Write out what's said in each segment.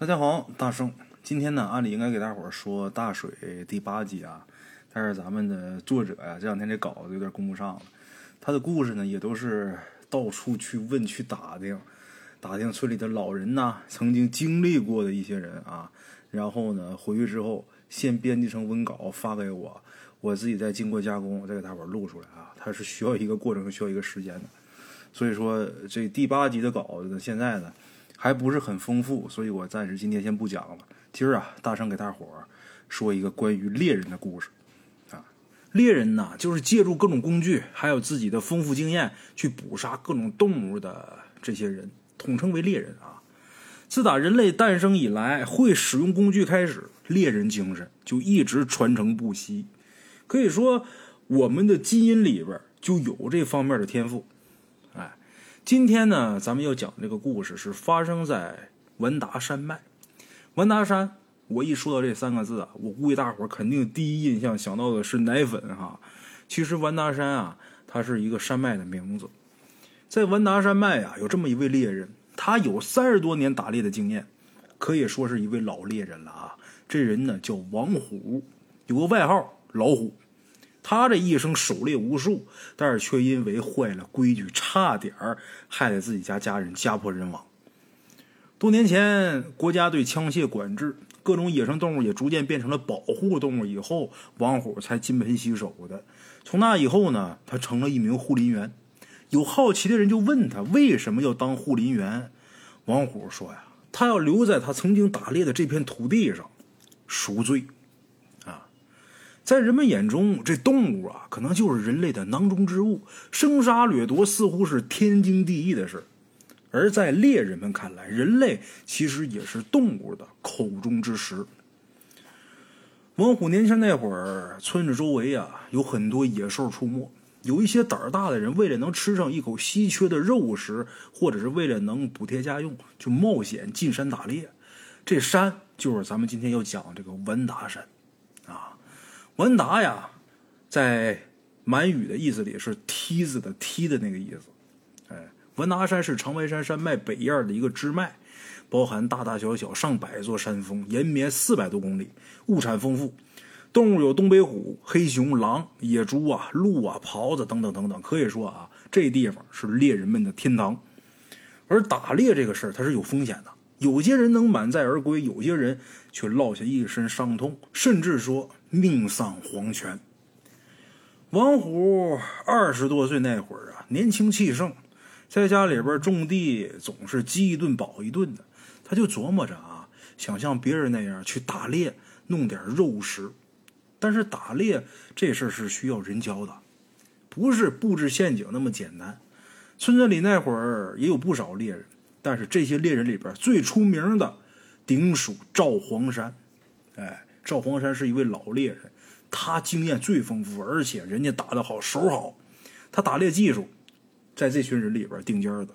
大家好，大圣。今天呢，按理应该给大伙儿说大水第八集啊，但是咱们的作者呀，这两天这稿子有点供不上了。他的故事呢，也都是到处去问、去打听，打听村里的老人呐，曾经经历过的一些人啊，然后呢，回去之后先编辑成文稿发给我，我自己再经过加工，再给大伙儿录出来啊。它是需要一个过程，需要一个时间的。所以说，这第八集的稿子呢，现在呢。还不是很丰富，所以我暂时今天先不讲了。今儿啊，大声给大伙儿说一个关于猎人的故事啊。猎人呢，就是借助各种工具，还有自己的丰富经验去捕杀各种动物的这些人，统称为猎人啊。自打人类诞生以来，会使用工具开始，猎人精神就一直传承不息。可以说，我们的基因里边就有这方面的天赋。今天呢，咱们要讲这个故事是发生在文达山脉。文达山，我一说到这三个字啊，我估计大伙儿肯定第一印象想到的是奶粉哈。其实文达山啊，它是一个山脉的名字。在文达山脉啊，有这么一位猎人，他有三十多年打猎的经验，可以说是一位老猎人了啊。这人呢叫王虎，有个外号老虎。他这一生狩猎无数，但是却因为坏了规矩，差点儿害得自己家家人家破人亡。多年前，国家对枪械管制，各种野生动物也逐渐变成了保护动物。以后，王虎才金盆洗手的。从那以后呢，他成了一名护林员。有好奇的人就问他为什么要当护林员。王虎说呀，他要留在他曾经打猎的这片土地上赎罪。在人们眼中，这动物啊，可能就是人类的囊中之物，生杀掠夺似乎是天经地义的事。而在猎人们看来，人类其实也是动物的口中之食。王虎年轻那会儿，村子周围啊有很多野兽出没，有一些胆儿大的人，为了能吃上一口稀缺的肉食，或者是为了能补贴家用，就冒险进山打猎。这山就是咱们今天要讲这个文达山。文达呀，在满语的意思里是梯子的梯的那个意思。哎，文达山是长白山山脉北沿的一个支脉，包含大大小小上百座山峰，延绵四百多公里，物产丰富，动物有东北虎、黑熊、狼、野猪啊、鹿啊、狍子等等等等。可以说啊，这地方是猎人们的天堂。而打猎这个事儿，它是有风险的。有些人能满载而归，有些人却落下一身伤痛，甚至说命丧黄泉。王虎二十多岁那会儿啊，年轻气盛，在家里边种地，总是饥一顿饱一顿的。他就琢磨着啊，想像别人那样去打猎，弄点肉食。但是打猎这事儿是需要人教的，不是布置陷阱那么简单。村子里那会儿也有不少猎人。但是这些猎人里边最出名的，顶属赵黄山。哎，赵黄山是一位老猎人，他经验最丰富，而且人家打得好，手好，他打猎技术在这群人里边顶尖的。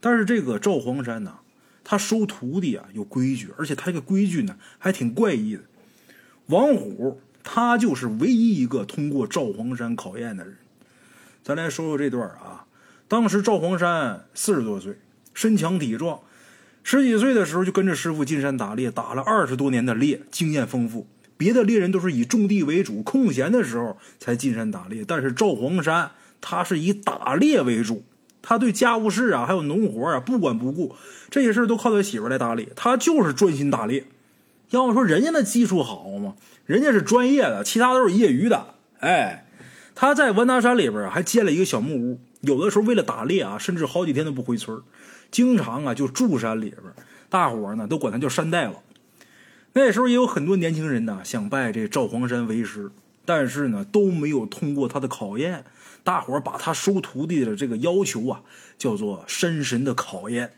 但是这个赵黄山呢，他收徒弟啊有规矩，而且他这个规矩呢还挺怪异的。王虎他就是唯一一个通过赵黄山考验的人。咱来说说这段啊，当时赵黄山四十多岁。身强体壮，十几岁的时候就跟着师傅进山打猎，打了二十多年的猎，经验丰富。别的猎人都是以种地为主，空闲的时候才进山打猎，但是赵黄山他是以打猎为主，他对家务事啊，还有农活啊不管不顾，这些事都靠他媳妇来打理，他就是专心打猎。要么说人家那技术好吗？人家是专业的，其他都是业余的。哎，他在文达山里边还建了一个小木屋，有的时候为了打猎啊，甚至好几天都不回村经常啊，就住山里边，大伙呢都管他叫山大王。那时候也有很多年轻人呢想拜这赵黄山为师，但是呢都没有通过他的考验。大伙把他收徒弟的这个要求啊叫做山神的考验。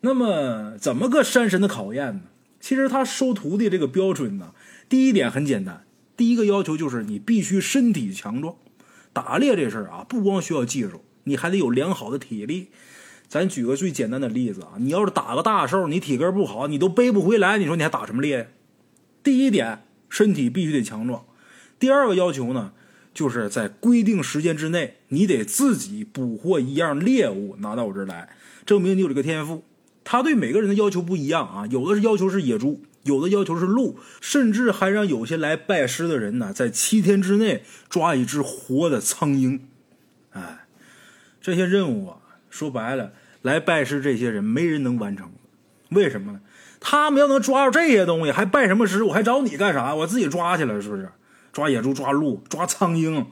那么怎么个山神的考验呢？其实他收徒弟这个标准呢，第一点很简单，第一个要求就是你必须身体强壮。打猎这事儿啊，不光需要技术，你还得有良好的体力。咱举个最简单的例子啊，你要是打个大兽，你体格不好，你都背不回来，你说你还打什么猎？第一点，身体必须得强壮。第二个要求呢，就是在规定时间之内，你得自己捕获一样猎物拿到我这儿来，证明你有这个天赋。他对每个人的要求不一样啊，有的是要求是野猪，有的要求是鹿，甚至还让有些来拜师的人呢，在七天之内抓一只活的苍蝇。哎，这些任务啊，说白了，来拜师这些人没人能完成。为什么呢？他们要能抓着这些东西，还拜什么师？我还找你干啥？我自己抓去了，是不是？抓野猪、抓鹿、抓苍蝇，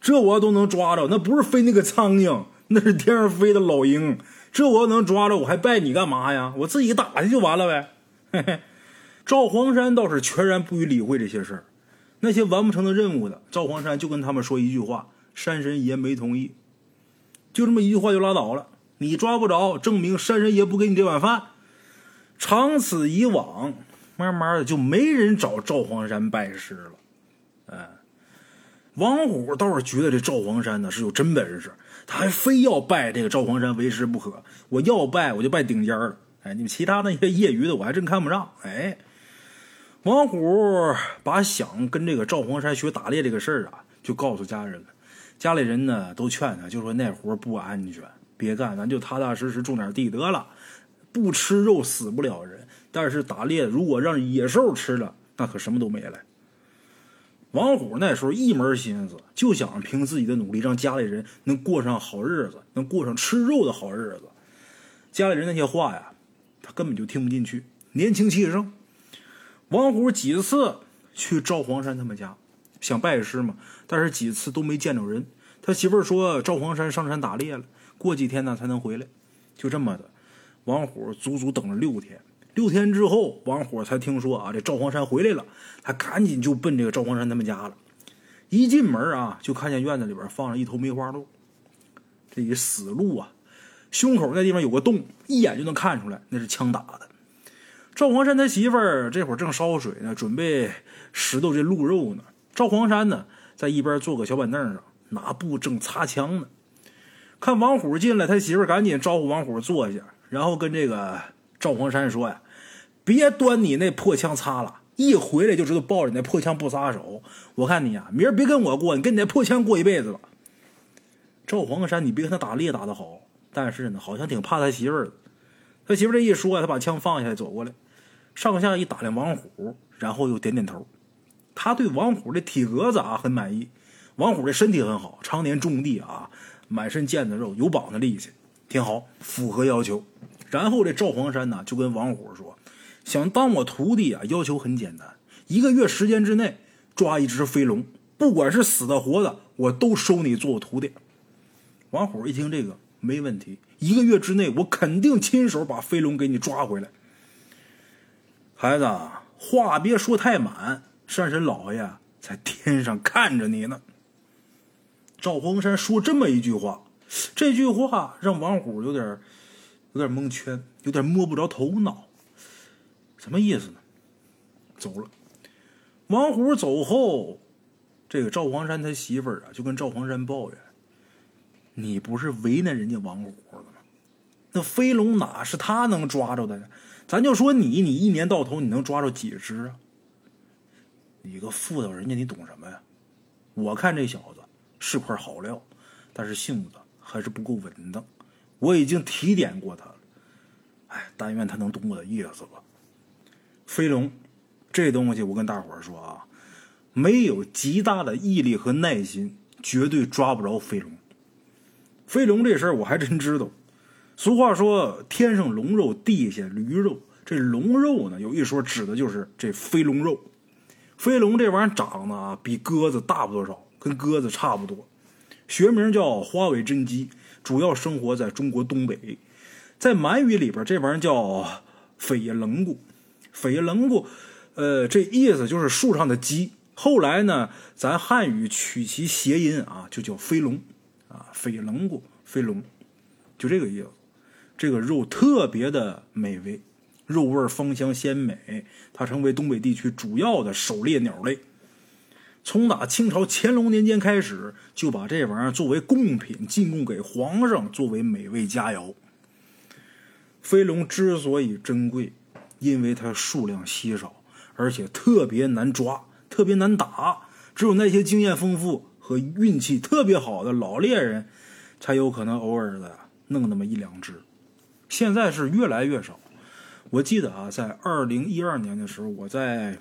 这我要都能抓着，那不是飞那个苍蝇，那是天上飞的老鹰。这我要能抓着，我还拜你干嘛呀？我自己打去就完了呗。嘿嘿，赵黄山倒是全然不予理会这些事儿。那些完不成的任务的，赵黄山就跟他们说一句话：“山神爷没同意。”就这么一句话就拉倒了。你抓不着，证明山神爷不给你这碗饭。长此以往，慢慢的就没人找赵黄山拜师了。哎，王虎倒是觉得这赵黄山呢是有真本事，他还非要拜这个赵黄山为师不可。我要拜，我就拜顶尖的。哎，你们其他那些业余的，我还真看不上。哎，王虎把想跟这个赵黄山学打猎这个事儿啊，就告诉家人了。家里人呢都劝他，就说那活不安全，别干，咱就踏踏实实种点地得了。不吃肉死不了人，但是打猎如果让野兽吃了，那可什么都没了。王虎那时候一门心思就想凭自己的努力让家里人能过上好日子，能过上吃肉的好日子。家里人那些话呀，他根本就听不进去。年轻气盛，王虎几次去赵黄山他们家想拜师嘛，但是几次都没见着人。他媳妇儿说赵黄山上山打猎了，过几天呢才能回来。就这么的。王虎足足等了六天，六天之后，王虎才听说啊，这赵黄山回来了，他赶紧就奔这个赵黄山他们家了。一进门啊，就看见院子里边放着一头梅花鹿，这一死鹿啊，胸口那地方有个洞，一眼就能看出来那是枪打的。赵黄山他媳妇儿这会儿正烧水呢，准备拾掇这鹿肉呢。赵黄山呢，在一边坐个小板凳上，拿布正擦枪呢。看王虎进来，他媳妇赶紧招呼王虎坐下。然后跟这个赵黄山说呀：“别端你那破枪擦了，一回来就知道抱着你那破枪不撒手。我看你呀，明儿别跟我过，你跟你那破枪过一辈子吧。”赵黄山，你别跟他打猎打得好，但是呢，好像挺怕他媳妇儿。他媳妇这一说，他把枪放下来，走过来，上下一打量王虎，然后又点点头。他对王虎的体格子啊很满意。王虎的身体很好，常年种地啊，满身腱子肉，有膀子力气。挺好，符合要求。然后这赵黄山呢，就跟王虎说：“想当我徒弟啊，要求很简单，一个月时间之内抓一只飞龙，不管是死的活的，我都收你做我徒弟。”王虎一听这个没问题，一个月之内我肯定亲手把飞龙给你抓回来。孩子，话别说太满，山神老爷在天上看着你呢。赵黄山说这么一句话。这句话让王虎有点有点蒙圈，有点摸不着头脑。什么意思呢？走了。王虎走后，这个赵黄山他媳妇儿啊，就跟赵黄山抱怨：“你不是为难人家王虎了吗？那飞龙哪是他能抓着的呀？咱就说你，你一年到头你能抓着几只啊？你个妇道人家，你懂什么呀？我看这小子是块好料，但是性子……”还是不够稳当，我已经提点过他了。哎，但愿他能懂我的意思吧。飞龙，这东西我跟大伙儿说啊，没有极大的毅力和耐心，绝对抓不着飞龙。飞龙这事儿我还真知道。俗话说“天上龙肉，地下驴肉”，这龙肉呢，有一说指的就是这飞龙肉。飞龙这玩意儿长得啊，比鸽子大不多少，跟鸽子差不多。学名叫花尾真鸡，主要生活在中国东北。在满语里边，这玩意儿叫飞叶棱骨。飞叶棱骨，呃，这意思就是树上的鸡。后来呢，咱汉语取其谐音啊，就叫飞龙啊，飞叶棱骨，飞龙，就这个意思。这个肉特别的美味，肉味芳香鲜美，它成为东北地区主要的狩猎鸟类。从打清朝乾隆年间开始，就把这玩意儿作为贡品进贡给皇上，作为美味佳肴。飞龙之所以珍贵，因为它数量稀少，而且特别难抓，特别难打。只有那些经验丰富和运气特别好的老猎人，才有可能偶尔的弄那么一两只。现在是越来越少。我记得啊，在二零一二年的时候，我在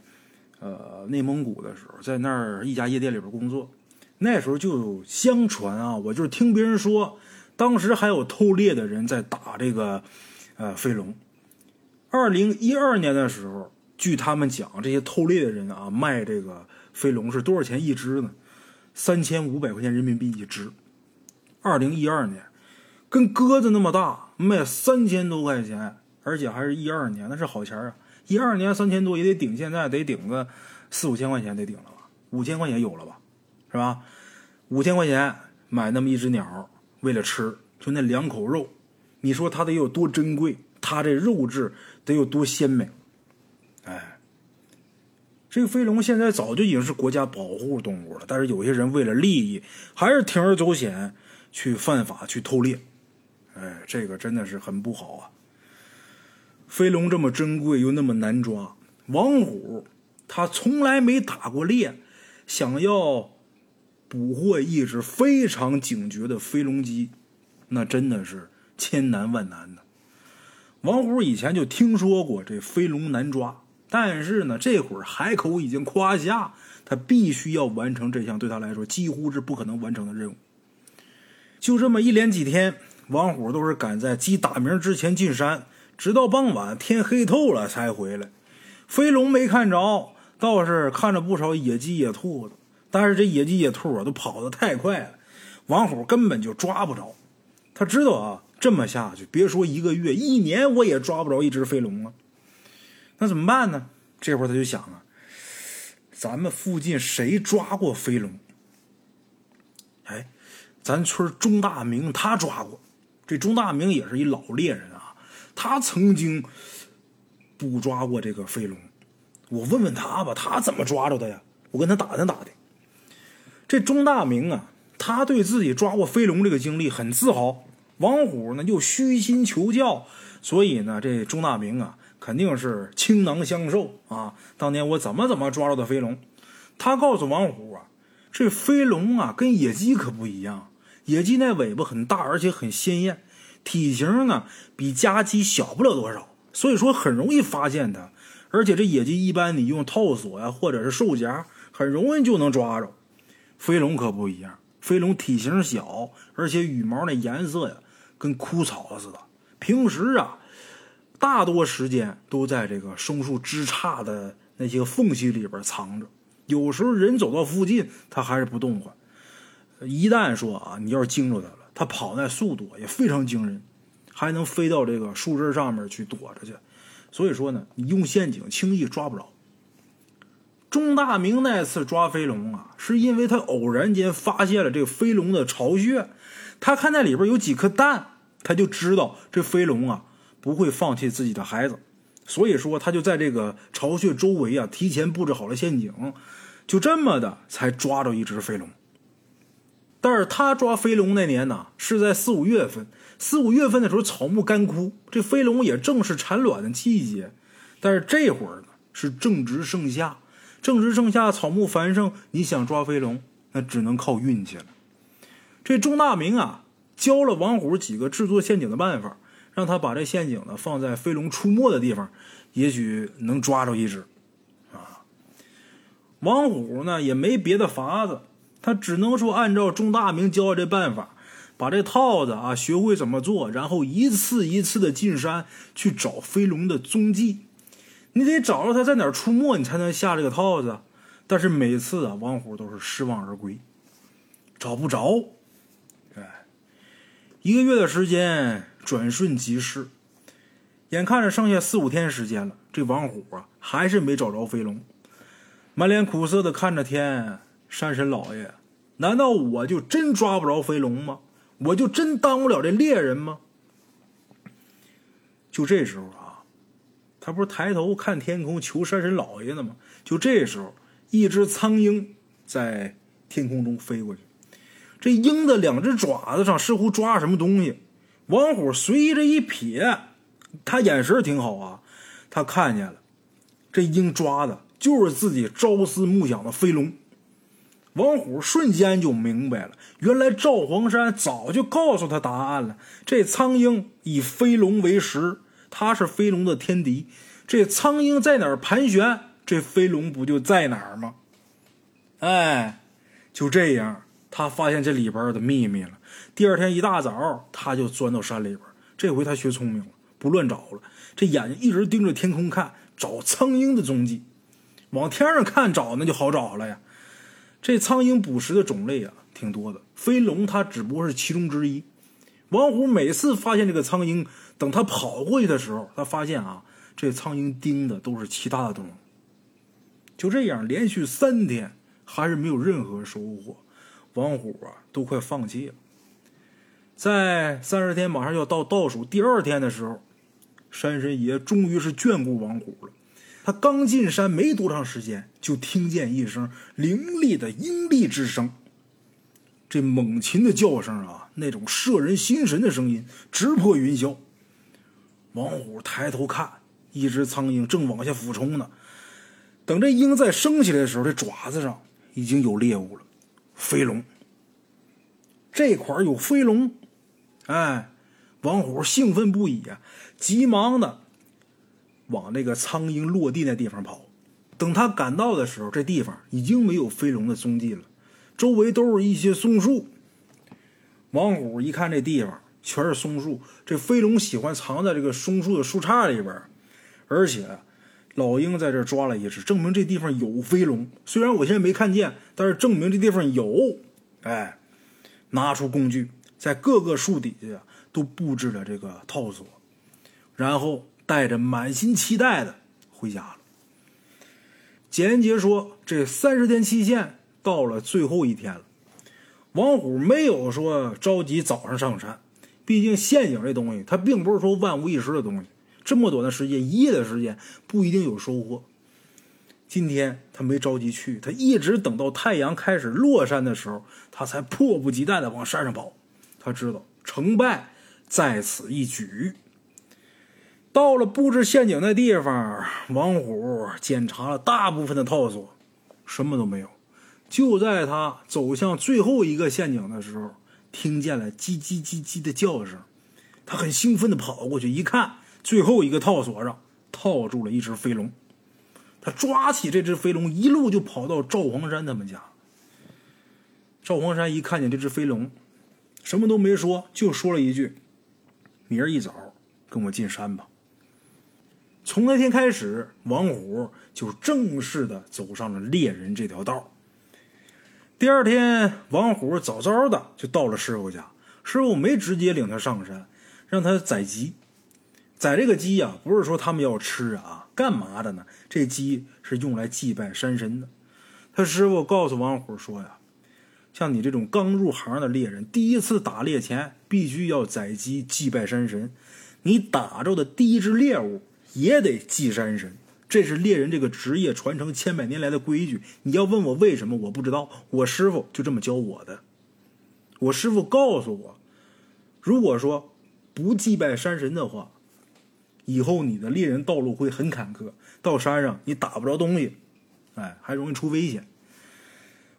呃内蒙古的时候，在那儿一家夜店里边工作，那时候就相传啊，我就是听别人说，当时还有偷猎的人在打这个呃飞龙。二零一二年的时候，据他们讲，这些偷猎的人啊，卖这个飞龙是多少钱一只呢？三千五百块钱人民币一只。二零一二年，跟鸽子那么大，卖三千多块钱。而且还是一二年，那是好钱啊！一二年三千多也得顶，现在得顶个四五千块钱，得顶了吧？五千块钱有了吧？是吧？五千块钱买那么一只鸟，为了吃，就那两口肉，你说它得有多珍贵？它这肉质得有多鲜美？哎，这个飞龙现在早就已经是国家保护动物了，但是有些人为了利益，还是铤而走险去犯法去偷猎。哎，这个真的是很不好啊！飞龙这么珍贵又那么难抓，王虎他从来没打过猎，想要捕获一只非常警觉的飞龙鸡，那真的是千难万难的。王虎以前就听说过这飞龙难抓，但是呢，这会儿海口已经夸下，他必须要完成这项对他来说几乎是不可能完成的任务。就这么一连几天，王虎都是赶在鸡打鸣之前进山。直到傍晚天黑透了才回来，飞龙没看着，倒是看着不少野鸡野兔子。但是这野鸡野兔啊，都跑得太快了，王虎根本就抓不着。他知道啊，这么下去，别说一个月，一年我也抓不着一只飞龙啊。那怎么办呢？这会儿他就想啊，咱们附近谁抓过飞龙？哎，咱村钟大明他抓过。这钟大明也是一老猎人。他曾经捕抓过这个飞龙，我问问他吧，他怎么抓着的呀？我跟他打听打听。这钟大明啊，他对自己抓过飞龙这个经历很自豪。王虎呢又虚心求教，所以呢，这钟大明啊肯定是倾囊相授啊。当年我怎么怎么抓着的飞龙，他告诉王虎啊，这飞龙啊跟野鸡可不一样，野鸡那尾巴很大，而且很鲜艳。体型呢比家鸡小不了多少，所以说很容易发现它。而且这野鸡一般你用套索呀，或者是兽夹，很容易就能抓着。飞龙可不一样，飞龙体型小，而且羽毛那颜色呀跟枯草似的。平时啊，大多时间都在这个松树枝杈的那些缝隙里边藏着。有时候人走到附近，它还是不动唤。一旦说啊，你要是惊着它了。它跑那速度也非常惊人，还能飞到这个树枝上面去躲着去，所以说呢，你用陷阱轻易抓不着。钟大明那次抓飞龙啊，是因为他偶然间发现了这个飞龙的巢穴，他看那里边有几颗蛋，他就知道这飞龙啊不会放弃自己的孩子，所以说他就在这个巢穴周围啊提前布置好了陷阱，就这么的才抓着一只飞龙。但是他抓飞龙那年呢，是在四五月份。四五月份的时候，草木干枯，这飞龙也正是产卵的季节。但是这会儿呢，是正值盛夏，正值盛夏，草木繁盛，你想抓飞龙，那只能靠运气了。这钟大明啊，教了王虎几个制作陷阱的办法，让他把这陷阱呢放在飞龙出没的地方，也许能抓着一只。啊，王虎呢也没别的法子。他只能说按照钟大明教的这办法，把这套子啊学会怎么做，然后一次一次的进山去找飞龙的踪迹。你得找到他在哪儿出没，你才能下这个套子。但是每次啊，王虎都是失望而归，找不着。哎，一个月的时间转瞬即逝，眼看着剩下四五天时间了，这王虎啊还是没找着飞龙，满脸苦涩的看着天。山神老爷，难道我就真抓不着飞龙吗？我就真当不了这猎人吗？就这时候啊，他不是抬头看天空求山神老爷呢吗？就这时候，一只苍鹰在天空中飞过去，这鹰的两只爪子上似乎抓着什么东西。王虎随意这一瞥，他眼神挺好啊，他看见了，这鹰抓的就是自己朝思暮想的飞龙。王虎瞬间就明白了，原来赵黄山早就告诉他答案了。这苍鹰以飞龙为食，它是飞龙的天敌。这苍鹰在哪儿盘旋，这飞龙不就在哪儿吗？哎，就这样，他发现这里边的秘密了。第二天一大早，他就钻到山里边。这回他学聪明了，不乱找了，这眼睛一直盯着天空看，找苍鹰的踪迹。往天上看找，那就好找了呀。这苍鹰捕食的种类啊，挺多的。飞龙它只不过是其中之一。王虎每次发现这个苍鹰，等他跑过去的时候，他发现啊，这苍鹰盯的都是其他的动物。就这样，连续三天还是没有任何收获，王虎啊都快放弃了。在三十天马上要到倒数第二天的时候，山神爷终于是眷顾王虎了。他刚进山没多长时间，就听见一声凌厉的鹰厉之声。这猛禽的叫声啊，那种摄人心神的声音，直破云霄。王虎抬头看，一只苍鹰正往下俯冲呢。等这鹰再升起来的时候，这爪子上已经有猎物了，飞龙。这块有飞龙，哎，王虎兴奋不已啊，急忙的。往那个苍鹰落地那地方跑，等他赶到的时候，这地方已经没有飞龙的踪迹了，周围都是一些松树。王虎一看这地方全是松树，这飞龙喜欢藏在这个松树的树杈里边，而且老鹰在这抓了一只，证明这地方有飞龙。虽然我现在没看见，但是证明这地方有。哎，拿出工具，在各个树底下都布置了这个套索，然后。带着满心期待的回家了。简言杰说：“这三十天期限到了最后一天了。”王虎没有说着急早上上山，毕竟陷阱这东西，它并不是说万无一失的东西。这么短的时间，一夜的时间，不一定有收获。今天他没着急去，他一直等到太阳开始落山的时候，他才迫不及待的往山上跑。他知道成败在此一举。到了布置陷阱的地方，王虎检查了大部分的套索，什么都没有。就在他走向最后一个陷阱的时候，听见了叽叽叽叽的叫声。他很兴奋的跑过去一看，最后一个套索上套住了一只飞龙。他抓起这只飞龙，一路就跑到赵黄山他们家。赵黄山一看见这只飞龙，什么都没说，就说了一句：“明儿一早跟我进山吧。”从那天开始，王虎就正式的走上了猎人这条道。第二天，王虎早早的就到了师傅家。师傅没直接领他上山，让他宰鸡。宰这个鸡呀，不是说他们要吃啊，干嘛的呢？这鸡是用来祭拜山神的。他师傅告诉王虎说呀，像你这种刚入行的猎人，第一次打猎前必须要宰鸡祭拜山神。你打着的第一只猎物。也得祭山神，这是猎人这个职业传承千百年来的规矩。你要问我为什么，我不知道。我师傅就这么教我的。我师傅告诉我，如果说不祭拜山神的话，以后你的猎人道路会很坎坷。到山上你打不着东西，哎，还容易出危险。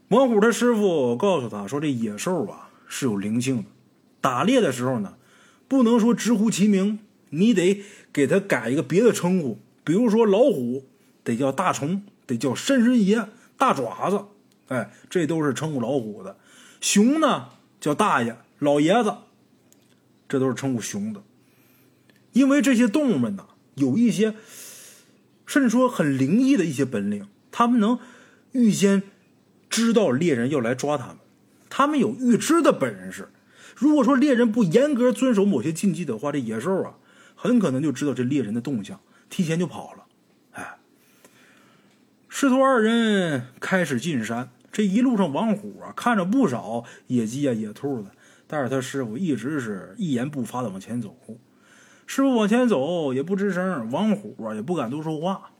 王虎他师傅告诉他说：“这野兽啊是有灵性的，打猎的时候呢，不能说直呼其名。”你得给他改一个别的称呼，比如说老虎得叫大虫，得叫山神爷、大爪子，哎，这都是称呼老虎的。熊呢叫大爷、老爷子，这都是称呼熊的。因为这些动物们呢，有一些甚至说很灵异的一些本领，他们能预先知道猎人要来抓他们，他们有预知的本事。如果说猎人不严格遵守某些禁忌的话，这野兽啊。很可能就知道这猎人的动向，提前就跑了。哎，师徒二人开始进山。这一路上，王虎啊看着不少野鸡啊、野兔子，但是他师傅一直是一言不发的往前走。师傅往前走也不吱声，王虎啊也不敢多说话。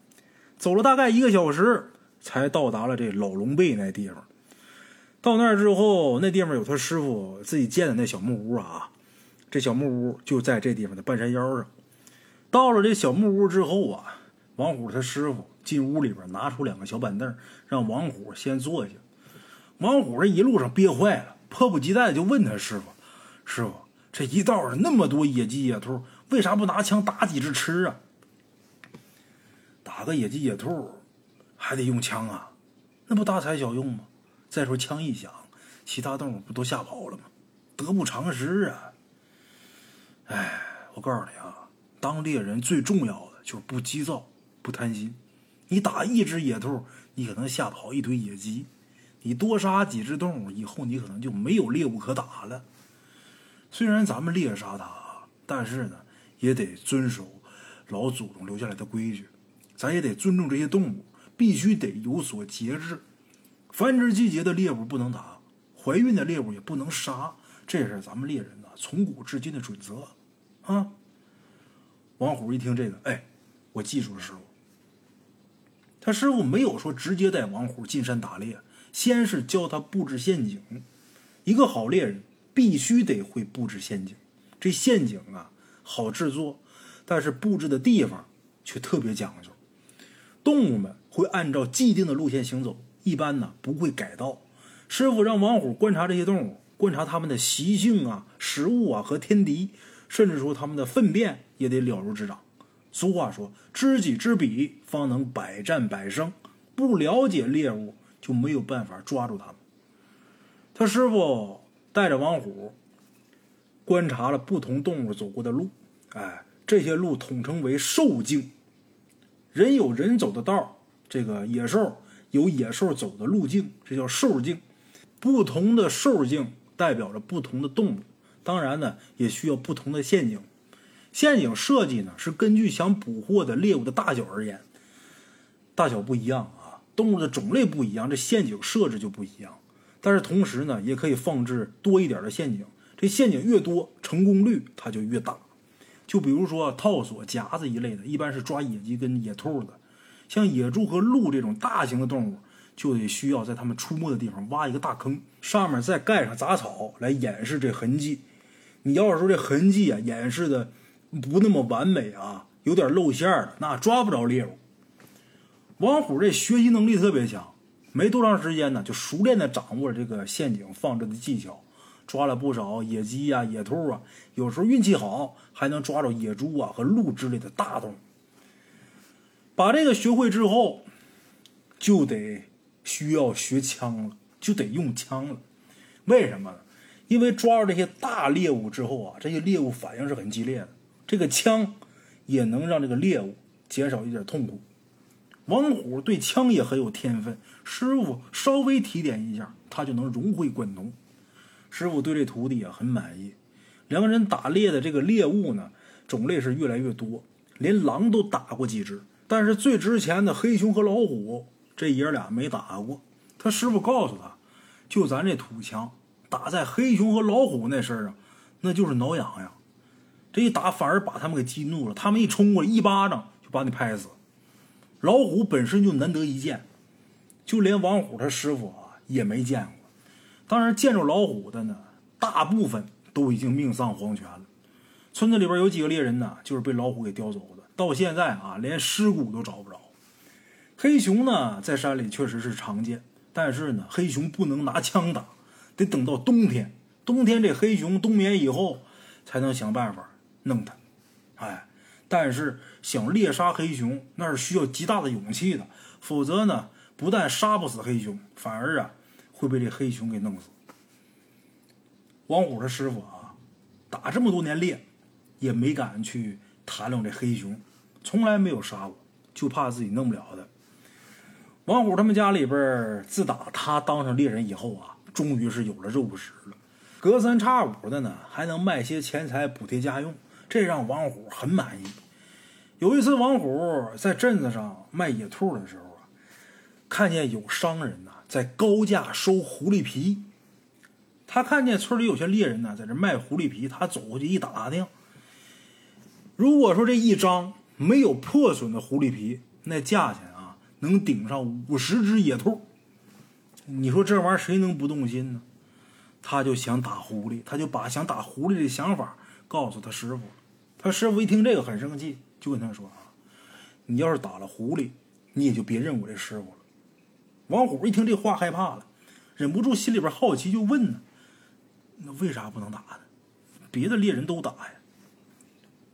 走了大概一个小时，才到达了这老龙背那地方。到那儿之后，那地方有他师傅自己建的那小木屋啊。这小木屋就在这地方的半山腰上。到了这小木屋之后啊，王虎他师傅进屋里边拿出两个小板凳，让王虎先坐下。王虎这一路上憋坏了，迫不及待的就问他师傅：“师傅，这一道上那么多野鸡野兔，为啥不拿枪打几只吃啊？打个野鸡野兔还得用枪啊，那不大材小用吗？再说枪一响，其他动物不都吓跑了吗？得不偿失啊！哎，我告诉你啊，当猎人最重要的就是不急躁、不贪心。你打一只野兔，你可能吓跑一堆野鸡。”你多杀几只动物，以后你可能就没有猎物可打了。虽然咱们猎杀它，但是呢，也得遵守老祖宗留下来的规矩，咱也得尊重这些动物，必须得有所节制。繁殖季节的猎物不能打，怀孕的猎物也不能杀，这是咱们猎人呐从古至今的准则啊。王虎一听这个，哎，我记住了，师傅。他师傅没有说直接带王虎进山打猎。先是教他布置陷阱，一个好猎人必须得会布置陷阱。这陷阱啊好制作，但是布置的地方却特别讲究。动物们会按照既定的路线行走，一般呢不会改道。师傅让王虎观察这些动物，观察它们的习性啊、食物啊和天敌，甚至说他们的粪便也得了如指掌。俗话说：“知己知彼，方能百战百胜。”不了解猎物。就没有办法抓住他们。他师傅带着王虎观察了不同动物走过的路，哎，这些路统称为兽径。人有人走的道，这个野兽有野兽走的路径，这叫兽径。不同的兽径代表着不同的动物，当然呢，也需要不同的陷阱。陷阱设计呢，是根据想捕获的猎物的大小而言，大小不一样啊。动物的种类不一样，这陷阱设置就不一样。但是同时呢，也可以放置多一点的陷阱。这陷阱越多，成功率它就越大。就比如说套索、夹子一类的，一般是抓野鸡跟野兔的。像野猪和鹿这种大型的动物，就得需要在它们出没的地方挖一个大坑，上面再盖上杂草来掩饰这痕迹。你要是说这痕迹啊掩饰的不那么完美啊，有点露馅儿那抓不着猎物。王虎这学习能力特别强，没多长时间呢，就熟练的掌握了这个陷阱放置的技巧，抓了不少野鸡啊、野兔啊，有时候运气好还能抓着野猪啊和鹿之类的大动物。把这个学会之后，就得需要学枪了，就得用枪了。为什么呢？因为抓住这些大猎物之后啊，这些猎物反应是很激烈的，这个枪也能让这个猎物减少一点痛苦。王虎对枪也很有天分，师傅稍微提点一下，他就能融会贯通。师傅对这徒弟啊很满意。两个人打猎的这个猎物呢，种类是越来越多，连狼都打过几只，但是最值钱的黑熊和老虎，这爷俩没打过。他师傅告诉他，就咱这土枪，打在黑熊和老虎那身上，那就是挠痒痒。这一打反而把他们给激怒了，他们一冲过来，一巴掌就把你拍死。老虎本身就难得一见，就连王虎他师傅啊也没见过。当然，见着老虎的呢，大部分都已经命丧黄泉了。村子里边有几个猎人呢，就是被老虎给叼走的，到现在啊，连尸骨都找不着。黑熊呢，在山里确实是常见，但是呢，黑熊不能拿枪打，得等到冬天。冬天这黑熊冬眠以后，才能想办法弄它。哎。但是想猎杀黑熊，那是需要极大的勇气的，否则呢，不但杀不死黑熊，反而啊会被这黑熊给弄死。王虎他师傅啊，打这么多年猎，也没敢去谈论这黑熊，从来没有杀过，就怕自己弄不了他。王虎他们家里边，自打他当上猎人以后啊，终于是有了肉食了，隔三差五的呢，还能卖些钱财补贴家用。这让王虎很满意。有一次，王虎在镇子上卖野兔的时候啊，看见有商人呐在高价收狐狸皮。他看见村里有些猎人呢在这卖狐狸皮，他走过去一打听，如果说这一张没有破损的狐狸皮，那价钱啊能顶上五十只野兔。你说这玩意儿谁能不动心呢？他就想打狐狸，他就把想打狐狸的想法告诉他师傅。他师傅一听这个很生气，就跟他说：“啊，你要是打了狐狸，你也就别认我这师傅了。”王虎一听这话害怕了，忍不住心里边好奇，就问呢：“那为啥不能打呢？别的猎人都打呀。”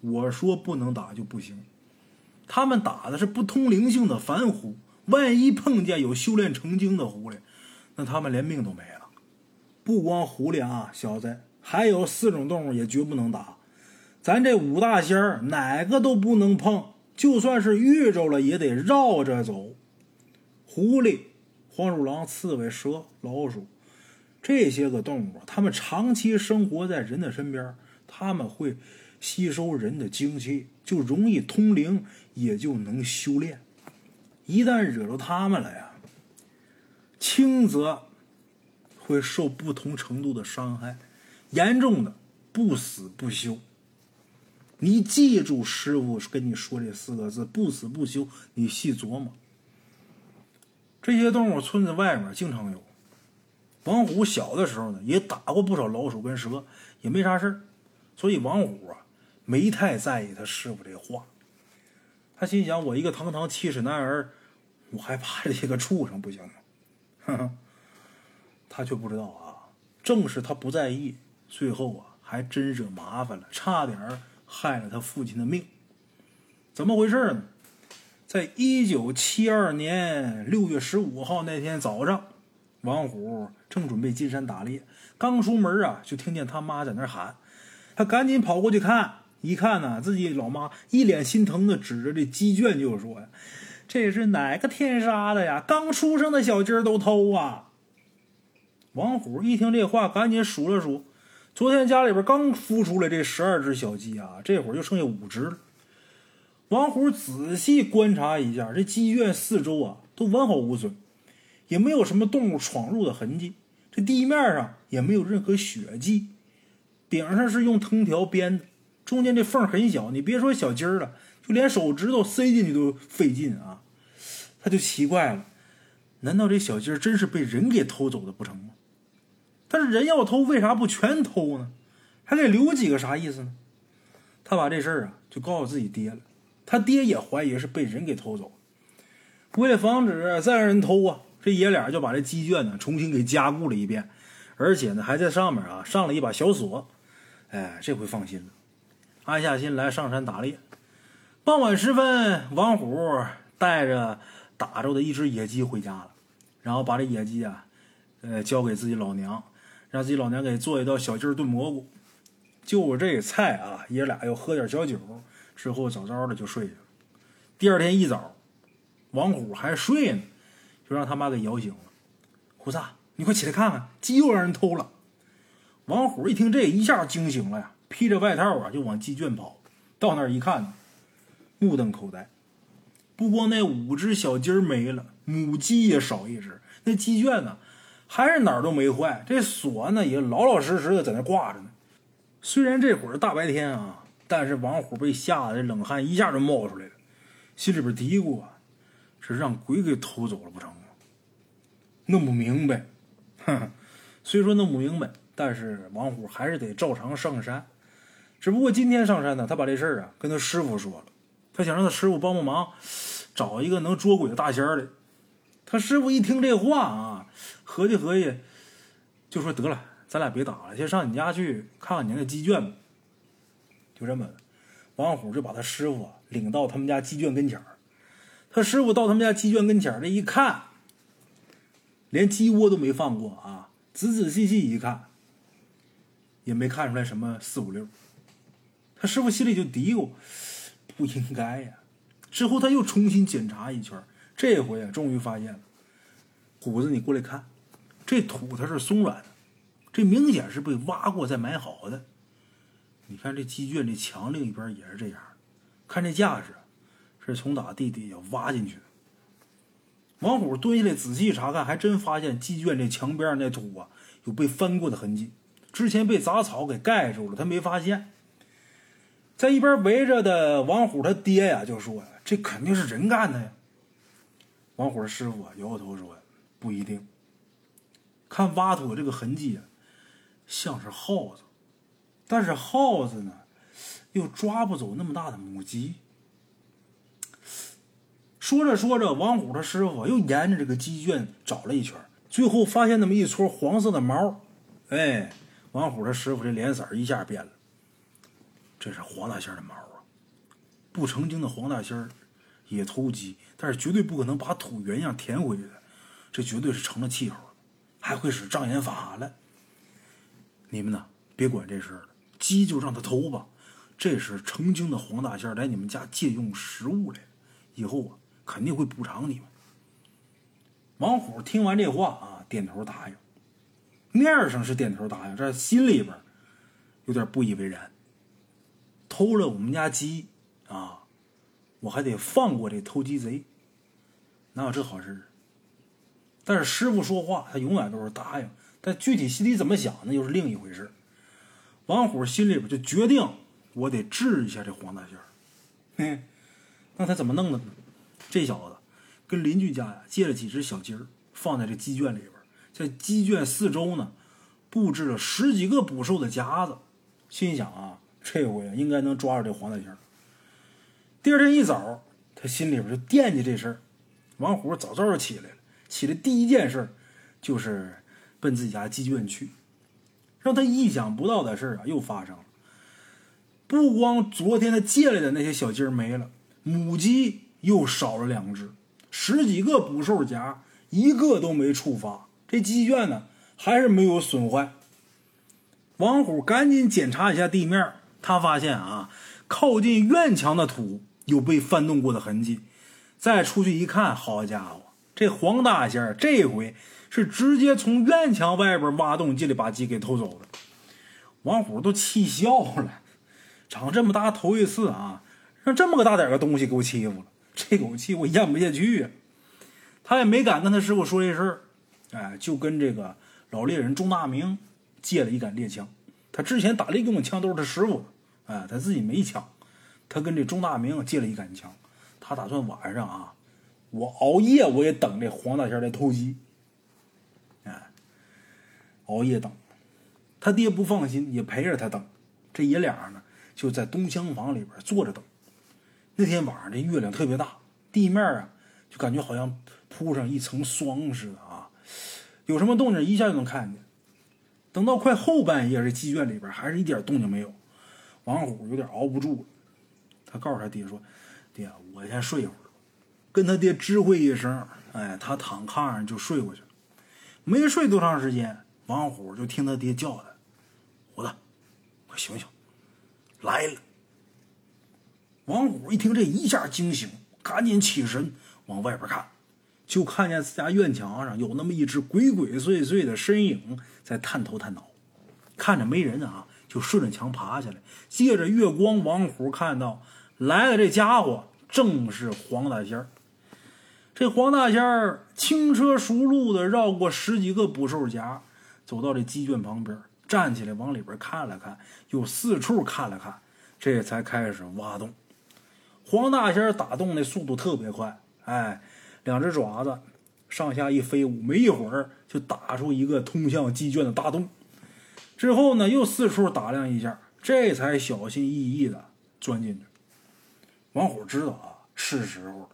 我说：“不能打就不行。他们打的是不通灵性的凡狐，万一碰见有修炼成精的狐狸，他们连命都没了。不光狐狸啊，小子，还有四种动物也绝不能打。咱这五大仙儿哪个都不能碰，就算是遇着了也得绕着走。狐狸。”黄鼠狼、刺猬、蛇、老鼠，这些个动物，它们长期生活在人的身边，它们会吸收人的精气，就容易通灵，也就能修炼。一旦惹着它们了呀，轻则会受不同程度的伤害，严重的不死不休。你记住师傅跟你说这四个字“不死不休”，你细琢磨。这些动物村子外面经常有。王虎小的时候呢，也打过不少老鼠跟蛇，也没啥事所以王虎啊，没太在意他师傅这话。他心想：我一个堂堂七尺男儿，我还怕这些个畜生不行吗？他却不知道啊，正是他不在意，最后啊，还真惹麻烦了，差点害了他父亲的命。怎么回事呢？在一九七二年六月十五号那天早上，王虎正准备进山打猎，刚出门啊，就听见他妈在那喊。他赶紧跑过去看，一看呢，自己老妈一脸心疼的指着这鸡圈就说：“呀，这是哪个天杀的呀？刚出生的小鸡儿都偷啊！”王虎一听这话，赶紧数了数，昨天家里边刚孵出来这十二只小鸡啊，这会儿就剩下五只了。王虎仔细观察一下，这鸡圈四周啊都完好无损，也没有什么动物闯入的痕迹。这地面上也没有任何血迹，顶上是用藤条编的，中间这缝很小，你别说小鸡儿了，就连手指头塞进去都费劲啊。他就奇怪了，难道这小鸡儿真是被人给偷走的不成吗？但是人要偷，为啥不全偷呢？还给留几个啥意思呢？他把这事儿啊就告诉自己爹了。他爹也怀疑是被人给偷走，为了防止再让人偷啊，这爷俩就把这鸡圈呢重新给加固了一遍，而且呢还在上面啊上了一把小锁。哎，这回放心了，安下心来上山打猎。傍晚时分，王虎带着打着的一只野鸡回家了，然后把这野鸡啊，呃交给自己老娘，让自己老娘给做一道小鸡炖蘑菇。就这菜啊，爷俩又喝点小酒。之后早早的就睡去了。第二天一早，王虎还睡呢，就让他妈给摇醒了。虎子，你快起来看看，鸡又让人偷了。王虎一听这一下惊醒了呀，披着外套啊就往鸡圈跑。到那儿一看，目瞪口呆。不光那五只小鸡儿没了，母鸡也少一只。那鸡圈呢，还是哪儿都没坏，这锁呢也老老实实的在那挂着呢。虽然这会儿大白天啊。但是王虎被吓得冷汗一下就冒出来了，心里边嘀咕啊：“是让鬼给偷走了不成？”弄不明白，哼。虽说弄不明白，但是王虎还是得照常上山。只不过今天上山呢，他把这事儿啊跟他师傅说了，他想让他师傅帮帮忙，找一个能捉鬼的大仙儿的。他师傅一听这话啊，合计合计，就说：“得了，咱俩别打了，先上你家去看看你那鸡圈吧。”就这么，王虎就把他师傅领到他们家鸡圈跟前儿。他师傅到他们家鸡圈跟前儿，这一看，连鸡窝都没放过啊！仔仔细细一看，也没看出来什么四五六。他师傅心里就嘀咕：不应该呀。之后他又重新检查一圈，这回啊，终于发现了。虎子，你过来看，这土它是松软的，这明显是被挖过再埋好的。你看这鸡圈这墙另一边也是这样，看这架势，是从打地底下挖进去的。王虎蹲下来仔细查看，还真发现鸡圈这墙边那土啊有被翻过的痕迹，之前被杂草给盖住了，他没发现。在一边围着的王虎他爹呀就说呀：“这肯定是人干的呀。”王虎的师傅摇摇头说：“不一定，看挖土这个痕迹啊，像是耗子。”但是耗子呢，又抓不走那么大的母鸡。说着说着，王虎的师傅又沿着这个鸡圈找了一圈，最后发现那么一撮黄色的毛，哎，王虎的师傅这脸色一下变了。这是黄大仙的毛！不成精的黄大仙儿也偷鸡，但是绝对不可能把土原样填回去的，这绝对是成了气候，还会使障眼法了。你们呢，别管这事儿了，鸡就让他偷吧。这是成精的黄大仙儿来你们家借用食物来了，以后啊肯定会补偿你们。王虎听完这话啊，点头答应，面上是点头答应，这心里边有点不以为然。偷了我们家鸡啊，我还得放过这偷鸡贼，哪有这好事？但是师傅说话，他永远都是答应，但具体心里怎么想，那又是另一回事。王虎心里边就决定。我得治一下这黄大仙儿，那他怎么弄的呢？这小子跟邻居家呀借了几只小鸡儿，放在这鸡圈里边，在鸡圈四周呢布置了十几个捕兽的夹子，心想啊，这回应该能抓住这黄大仙儿。第二天一早，他心里边就惦记这事儿，王虎早早就起来了，起来第一件事就是奔自己家鸡圈去，让他意想不到的事啊又发生了。不光昨天他借来的那些小鸡儿没了，母鸡又少了两只，十几个捕兽夹一个都没触发，这鸡圈呢还是没有损坏。王虎赶紧检查一下地面，他发现啊，靠近院墙的土有被翻动过的痕迹。再出去一看，好家伙，这黄大仙这回是直接从院墙外边挖洞进来，把鸡给偷走了。王虎都气笑了。长这么大头一次啊，让这么个大点个东西给我欺负了，这口气我咽不下去啊。他也没敢跟他师傅说这事儿，哎，就跟这个老猎人钟大明借了一杆猎枪。他之前打猎用的枪都是他师傅的，哎，他自己没枪，他跟这钟大明借了一杆枪。他打算晚上啊，我熬夜我也等这黄大仙来偷鸡，哎，熬夜等。他爹不放心，也陪着他等。这爷俩呢？就在东厢房里边坐着等。那天晚上这月亮特别大，地面啊就感觉好像铺上一层霜似的啊，有什么动静一下就能看见。等到快后半夜，这鸡圈里边还是一点动静没有。王虎有点熬不住了，他告诉他爹说：“爹，我先睡一会儿。”跟他爹知会一声，哎，他躺炕上就睡过去了。没睡多长时间，王虎就听他爹叫他：“虎子，快醒醒！”来了！王虎一听这一下惊醒，赶紧起身往外边看，就看见自家院墙上有那么一只鬼鬼祟祟的身影在探头探脑。看着没人啊，就顺着墙爬下来。借着月光，王虎看到来的这家伙正是黄大仙儿。这黄大仙儿轻车熟路的绕过十几个捕兽夹，走到这鸡圈旁边。站起来往里边看了看，又四处看了看，这才开始挖洞。黄大仙儿打洞的速度特别快，哎，两只爪子上下一飞舞，没一会儿就打出一个通向鸡圈的大洞。之后呢，又四处打量一下，这才小心翼翼的钻进去。王虎知道啊，是时候了，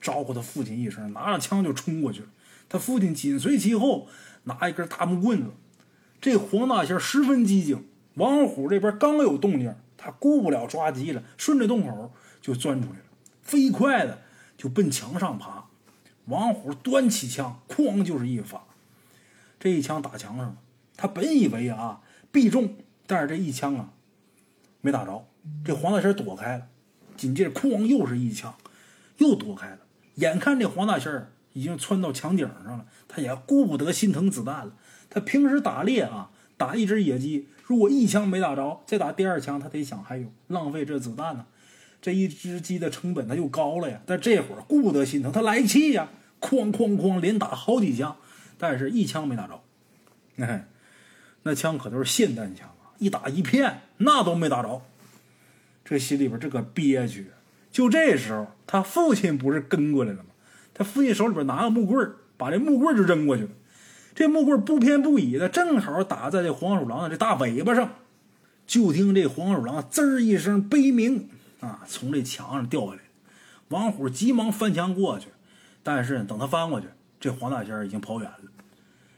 招呼他父亲一声，拿着枪就冲过去了。他父亲紧随其后，拿一根大木棍子。这黄大仙十分机警，王虎这边刚有动静，他顾不了抓鸡了，顺着洞口就钻出来了，飞快的就奔墙上爬。王虎端起枪，哐就是一发，这一枪打墙上了。他本以为啊必中，但是这一枪啊没打着，这黄大仙躲开了。紧接着哐又是一枪，又躲开了。眼看这黄大仙儿已经窜到墙顶上了，他也顾不得心疼子弹了。他平时打猎啊，打一只野鸡，如果一枪没打着，再打第二枪，他得想还有浪费这子弹呢。这一只鸡的成本他就高了呀。但这会儿顾不得心疼，他来气呀，哐哐哐连打好几枪，但是一枪没打着。哎，那枪可都是霰弹枪啊，一打一片，那都没打着。这心里边这个憋屈。就这时候，他父亲不是跟过来了吗？他父亲手里边拿个木棍把这木棍就扔过去了。这木棍不偏不倚的，正好打在这黄鼠狼的这大尾巴上。就听这黄鼠狼滋一声悲鸣啊，从这墙上掉下来。王虎急忙翻墙过去，但是等他翻过去，这黄大仙已经跑远了。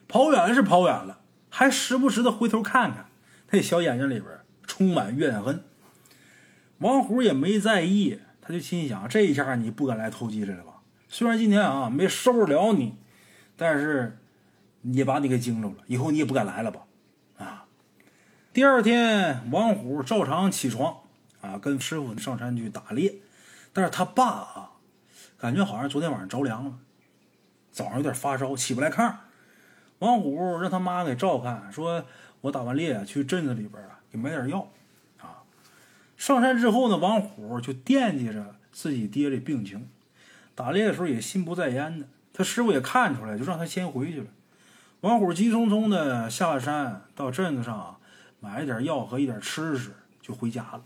跑远了是跑远了，还时不时的回头看看，那小眼睛里边充满怨恨。王虎也没在意，他就心想：这一下你不敢来偷鸡来了吧？虽然今天啊没收拾了你，但是也把你给惊着了，以后你也不敢来了吧？啊！第二天，王虎照常起床啊，跟师傅上山去打猎。但是他爸啊，感觉好像昨天晚上着凉了，早上有点发烧，起不来炕。王虎让他妈给照看，说：“我打完猎去镇子里边啊，给买点药。”上山之后呢，王虎就惦记着自己爹的病情，打猎的时候也心不在焉的。他师傅也看出来，就让他先回去了。王虎急匆匆的下了山，到镇子上买了点药和一点吃食，就回家了。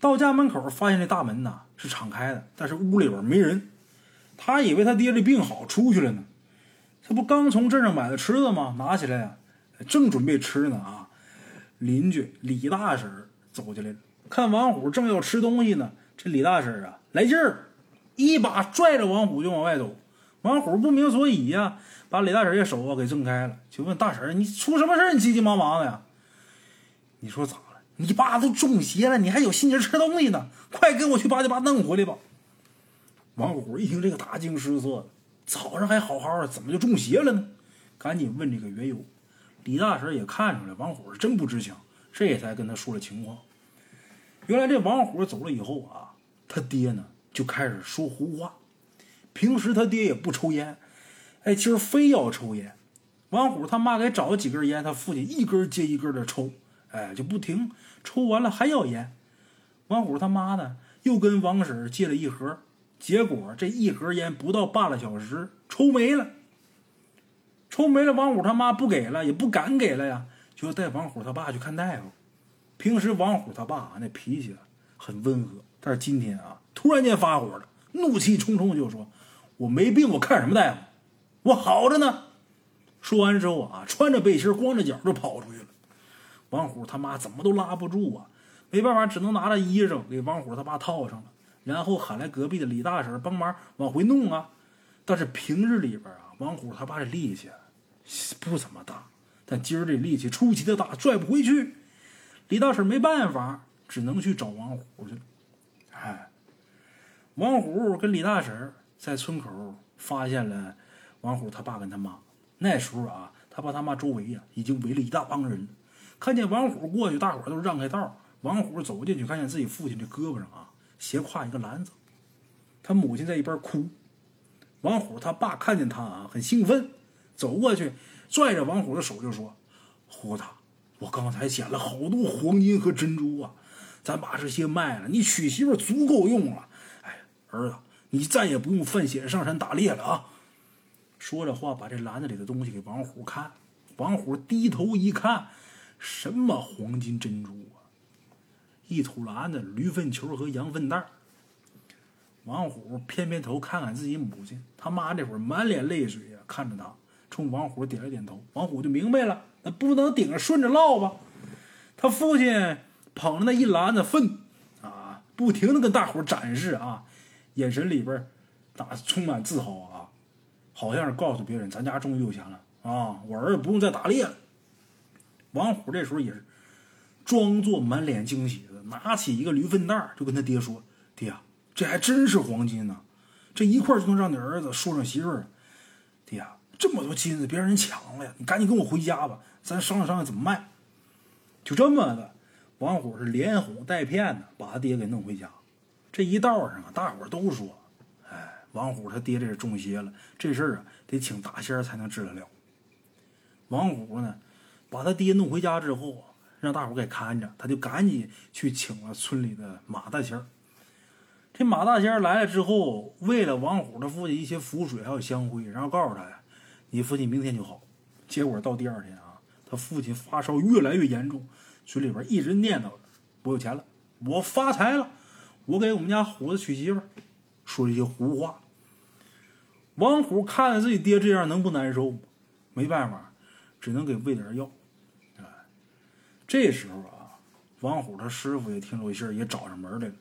到家门口，发现这大门呐是敞开的，但是屋里边没人。他以为他爹这病好出去了呢。他不刚从镇上买的吃的吗？拿起来呀，正准备吃呢啊！邻居李大婶走进来了，看王虎正要吃东西呢，这李大婶啊来劲儿，一把拽着王虎就往外走。王虎不明所以呀，把李大婶的手啊给挣开了，就问大婶：“你出什么事你急急忙忙的呀？你说咋了？”你爸都中邪了，你还有心情吃东西呢？快跟我去把你爸弄回来吧！王虎一听这个大惊失色，早上还好好的，怎么就中邪了呢？赶紧问这个缘由。李大婶也看出来王虎是真不知情，这才跟他说了情况。原来这王虎走了以后啊，他爹呢就开始说胡话。平时他爹也不抽烟，哎，今儿非要抽烟。王虎他妈给找了几根烟，他父亲一根接一根的抽，哎，就不停。抽完了还要烟，王虎他妈呢又跟王婶借了一盒，结果这一盒烟不到半个小时抽没了。抽没了，王虎他妈不给了，也不敢给了呀，就带王虎他爸去看大夫。平时王虎他爸那脾气很温和，但是今天啊突然间发火了，怒气冲冲就说：“我没病，我看什么大夫？我好着呢。”说完之后啊，穿着背心光着脚就跑出去了。王虎他妈怎么都拉不住啊，没办法，只能拿着衣裳给王虎他爸套上了，然后喊来隔壁的李大婶帮忙往回弄啊。但是平日里边啊，王虎他爸的力气不怎么大，但今儿这力气出奇的大，拽不回去。李大婶没办法，只能去找王虎去了。哎，王虎跟李大婶在村口发现了王虎他爸跟他妈。那时候啊，他爸他妈周围呀已经围了一大帮人。看见王虎过去，大伙都让开道。王虎走进去，看见自己父亲这胳膊上啊斜挎一个篮子，他母亲在一边哭。王虎他爸看见他啊，很兴奋，走过去拽着王虎的手就说：“虎子，我刚才捡了好多黄金和珍珠啊，咱把这些卖了，你娶媳妇足够用了。哎，儿子，你再也不用犯险上山打猎了啊！”说着话，把这篮子里的东西给王虎看。王虎低头一看。什么黄金珍珠啊！一土篮子驴粪球和羊粪蛋王虎偏偏头看看自己母亲，他妈这会儿满脸泪水呀，看着他，冲王虎点了点头。王虎就明白了，那不能顶着顺着唠吧？他父亲捧着那一篮子粪啊，不停的跟大伙展示啊，眼神里边打充满自豪啊，好像是告诉别人，咱家终于有钱了啊，我儿子不用再打猎了。王虎这时候也是装作满脸惊喜的，拿起一个驴粪袋就跟他爹说：“爹，这还真是黄金呢，这一块就能让你儿子说上媳妇儿。爹，这么多金子别让人抢了呀！你赶紧跟我回家吧，咱商量商量怎么卖。”就这么的，王虎是连哄带骗的把他爹给弄回家。这一道上啊，大伙都说：“哎，王虎他爹这是中邪了，这事儿啊得请大仙才能治得了。”王虎呢？把他爹弄回家之后让大伙给看着，他就赶紧去请了村里的马大仙儿。这马大仙儿来了之后，喂了王虎他父亲一些符水还有香灰，然后告诉他呀：“你父亲明天就好。”结果到第二天啊，他父亲发烧越来越严重，嘴里边一直念叨着：“我有钱了，我发财了，我给我们家虎子娶媳妇儿。”说这些胡话。王虎看着自己爹这样，能不难受吗？没办法，只能给喂点药。这时候啊，王虎他师傅也听着信儿，也找上门来了。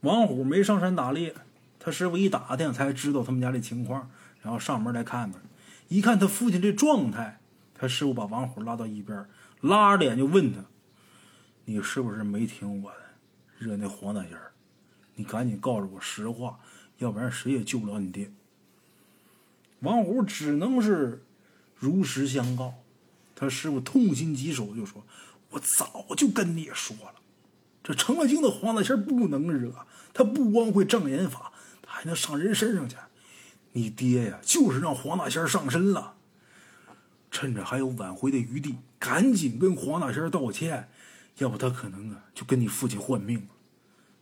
王虎没上山打猎，他师傅一打听才知道他们家这情况，然后上门来看看。一看他父亲这状态，他师傅把王虎拉到一边，拉着脸就问他：“你是不是没听我的，惹那黄大仙？你赶紧告诉我实话，要不然谁也救不了你爹。”王虎只能是如实相告。他师傅痛心疾首，就说：“我早就跟你说了，这成了精的黄大仙不能惹，他不光会障眼法，他还能上人身上去。你爹呀，就是让黄大仙上身了。趁着还有挽回的余地，赶紧跟黄大仙道歉，要不他可能啊就跟你父亲换命了。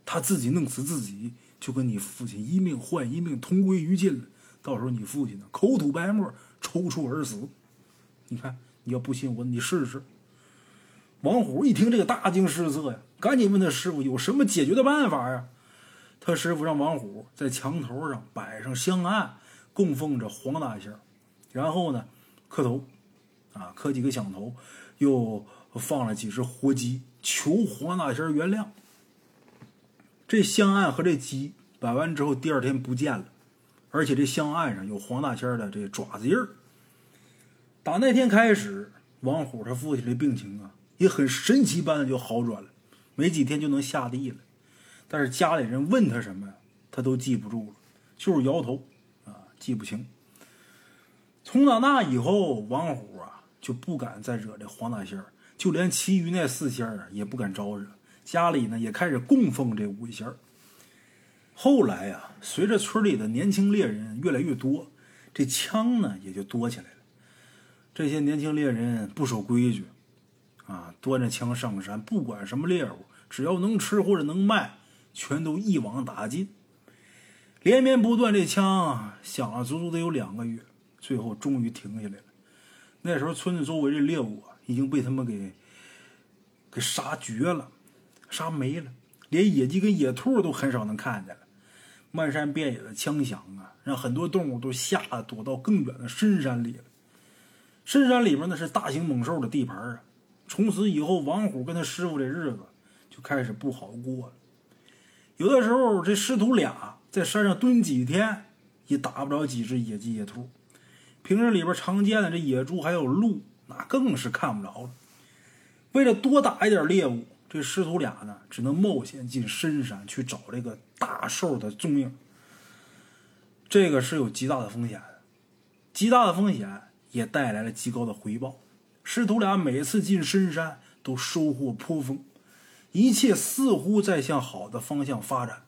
他自己弄死自己，就跟你父亲一命换一命，同归于尽了。到时候你父亲呢，口吐白沫，抽搐而死。你看。”你要不信我，你试试。王虎一听这个大惊失色呀，赶紧问他师傅有什么解决的办法呀？他师傅让王虎在墙头上摆上香案，供奉着黄大仙然后呢磕头，啊磕几个响头，又放了几只活鸡，求黄大仙原谅。这香案和这鸡摆完之后，第二天不见了，而且这香案上有黄大仙的这爪子印儿。打那天开始，王虎他父亲的病情啊，也很神奇般的就好转了，没几天就能下地了。但是家里人问他什么，他都记不住了，就是摇头啊，记不清。从打那以后，王虎啊就不敢再惹这黄大仙儿，就连其余那四仙儿啊也不敢招惹。家里呢也开始供奉这五仙儿。后来呀，随着村里的年轻猎人越来越多，这枪呢也就多起来了。这些年轻猎人不守规矩，啊，端着枪上山，不管什么猎物，只要能吃或者能卖，全都一网打尽。连绵不断，这枪响了足足得有两个月，最后终于停下来了。那时候村子周围的猎物啊，已经被他们给给杀绝了，杀没了，连野鸡跟野兔都很少能看见了。漫山遍野的枪响啊，让很多动物都吓得躲到更远的深山里了。深山里面那是大型猛兽的地盘啊！从此以后，王虎跟他师傅这日子就开始不好过了。有的时候，这师徒俩在山上蹲几天，也打不着几只野鸡、野兔。平日里边常见的这野猪还有鹿，那更是看不着了。为了多打一点猎物，这师徒俩呢，只能冒险进深山去找这个大兽的踪影。这个是有极大的风险的，极大的风险。也带来了极高的回报。师徒俩每次进深山都收获颇丰，一切似乎在向好的方向发展。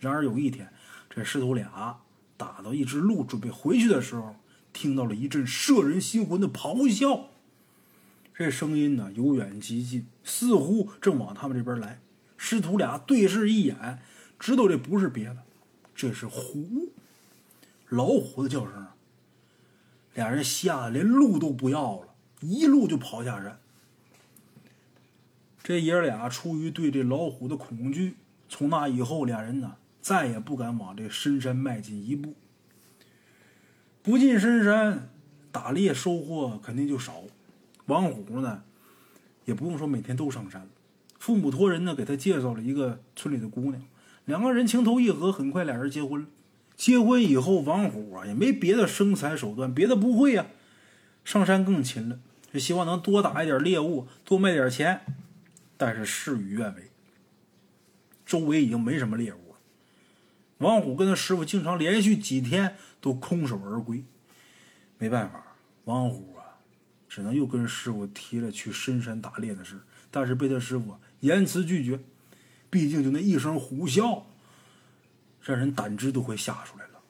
然而有一天，这师徒俩打到一只鹿准备回去的时候，听到了一阵摄人心魂的咆哮。这声音呢由远及近，似乎正往他们这边来。师徒俩对视一眼，知道这不是别的，这是虎，老虎的叫声。俩人吓得连路都不要了，一路就跑下山。这爷俩出于对这老虎的恐惧，从那以后，俩人呢再也不敢往这深山迈进一步。不进深山打猎，收获肯定就少。王虎呢，也不用说每天都上山。父母托人呢，给他介绍了一个村里的姑娘，两个人情投意合，很快俩人结婚了。结婚以后，王虎啊也没别的生财手段，别的不会呀，上山更勤了，就希望能多打一点猎物，多卖点钱。但是事与愿违，周围已经没什么猎物了。王虎跟他师傅经常连续几天都空手而归，没办法，王虎啊只能又跟师傅提了去深山打猎的事，但是被他师傅严词拒绝，毕竟就那一声虎啸。让人胆汁都快吓出来了。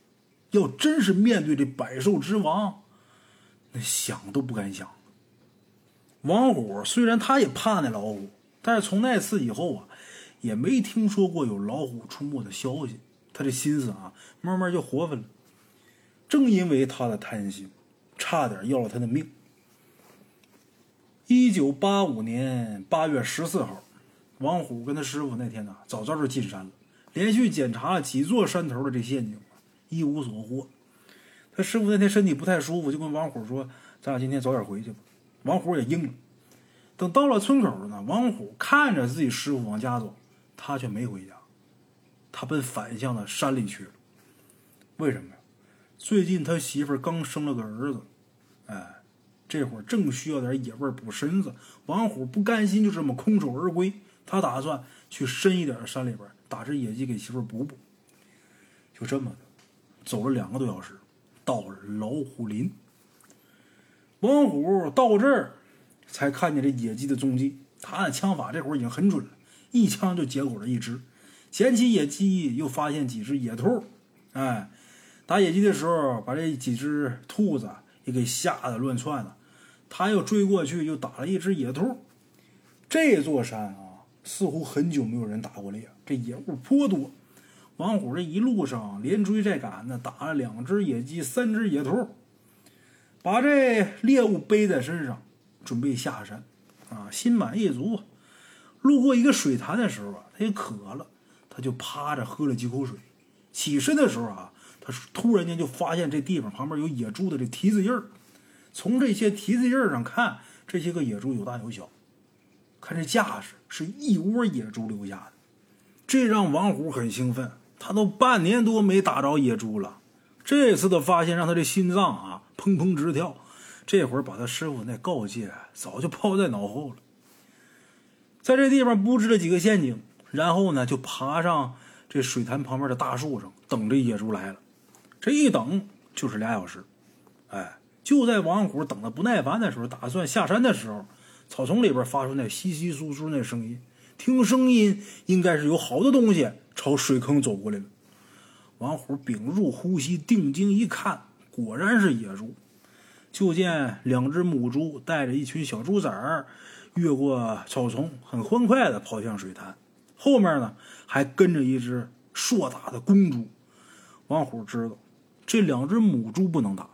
要真是面对这百兽之王，那想都不敢想。王虎虽然他也怕那老虎，但是从那次以后啊，也没听说过有老虎出没的消息。他这心思啊，慢慢就活泛了。正因为他的贪心，差点要了他的命。一九八五年八月十四号，王虎跟他师傅那天呢，早早就进山了。连续检查了几座山头的这陷阱，一无所获。他师傅那天身体不太舒服，就跟王虎说：“咱俩今天早点回去吧。”王虎也应了。等到了村口呢，王虎看着自己师傅往家走，他却没回家，他奔反向的山里去了。为什么呀？最近他媳妇刚生了个儿子，哎，这会儿正需要点野味补身子。王虎不甘心就这么空手而归，他打算去深一点的山里边打只野鸡给媳妇补补。就这么的，走了两个多小时，到了老虎林。王虎到这儿才看见这野鸡的踪迹。他的枪法这会儿已经很准了，一枪就结果了一只。捡起野鸡，又发现几只野兔。哎，打野鸡的时候，把这几只兔子也给吓得乱窜了。他又追过去，又打了一只野兔。这座山啊，似乎很久没有人打过猎，这野物颇多。王虎这一路上连追带赶的，打了两只野鸡，三只野兔。把这猎物背在身上，准备下山，啊，心满意足。路过一个水潭的时候啊，他也渴了，他就趴着喝了几口水。起身的时候啊，他突然间就发现这地方旁边有野猪的这蹄子印儿。从这些蹄子印儿上看，这些个野猪有大有小，看这架势是一窝野猪留下的，这让王虎很兴奋。他都半年多没打着野猪了，这次的发现让他这心脏啊。砰砰直跳，这会儿把他师傅那告诫早就抛在脑后了。在这地方布置了几个陷阱，然后呢就爬上这水潭旁边的大树上，等着野猪来了。这一等就是俩小时。哎，就在王虎等的不耐烦的时候，打算下山的时候，草丛里边发出那稀稀疏疏那声音。听声音，应该是有好多东西朝水坑走过来了。王虎屏住呼吸，定睛一看。果然是野猪，就见两只母猪带着一群小猪崽儿越过草丛，很欢快的跑向水潭。后面呢还跟着一只硕大的公猪。王虎知道这两只母猪不能打，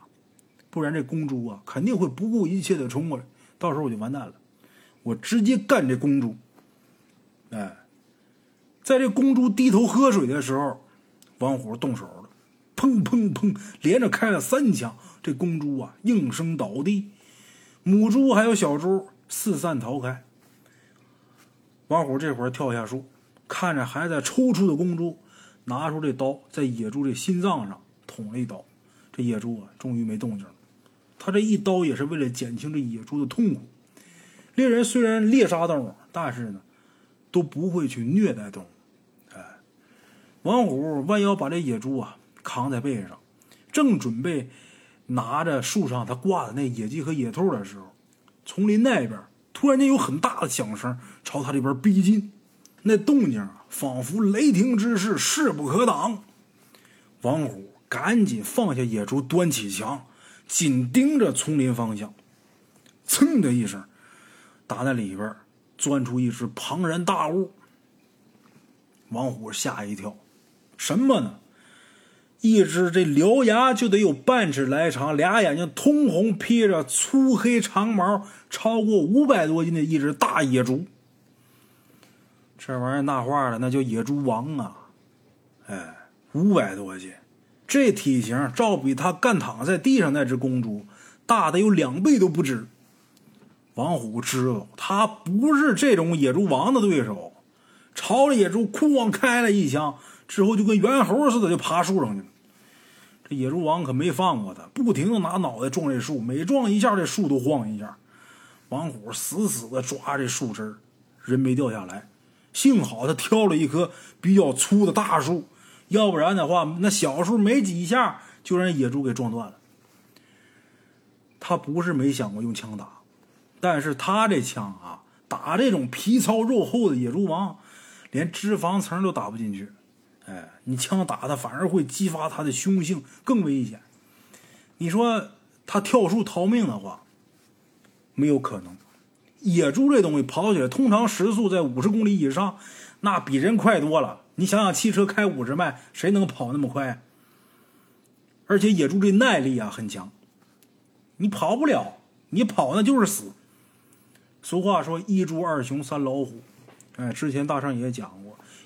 不然这公猪啊肯定会不顾一切的冲过来，到时候我就完蛋了。我直接干这公猪！哎，在这公猪低头喝水的时候，王虎动手了。砰砰砰！连着开了三枪，这公猪啊应声倒地，母猪还有小猪四散逃开。王虎这会儿跳下树，看着还在抽搐的公猪，拿出这刀在野猪这心脏上捅了一刀。这野猪啊终于没动静了。他这一刀也是为了减轻这野猪的痛苦。猎人虽然猎杀动物，但是呢都不会去虐待动物。哎，王虎弯腰把这野猪啊。扛在背上，正准备拿着树上他挂的那野鸡和野兔的时候，丛林那边突然间有很大的响声朝他这边逼近，那动静，仿佛雷霆之势，势不可挡。王虎赶紧放下野猪，端起枪，紧盯着丛林方向。噌的一声，打在里边钻出一只庞然大物。王虎吓一跳，什么呢？一只这獠牙就得有半尺来长，俩眼睛通红，披着粗黑长毛，超过五百多斤的一只大野猪。这玩意儿那话了，那叫野猪王啊！哎，五百多斤，这体型照比他干躺在地上那只公猪大的有两倍都不止。王虎知道他不是这种野猪王的对手，朝着野猪哐开了一枪。之后就跟猿猴似的，就爬树上去了。野猪王可没放过他，不停的拿脑袋撞这树，每撞一下，这树都晃一下。王虎死死的抓这树枝人没掉下来。幸好他挑了一棵比较粗的大树，要不然的话，那小树没几下就让野猪给撞断了。他不是没想过用枪打，但是他这枪啊，打这种皮糙肉厚的野猪王，连脂肪层都打不进去。哎，你枪打他反而会激发他的凶性，更危险。你说他跳树逃命的话，没有可能。野猪这东西跑起来通常时速在五十公里以上，那比人快多了。你想想，汽车开五十迈，谁能跑那么快？而且野猪这耐力啊很强，你跑不了，你跑那就是死。俗话说一猪二熊三老虎，哎，之前大圣也讲。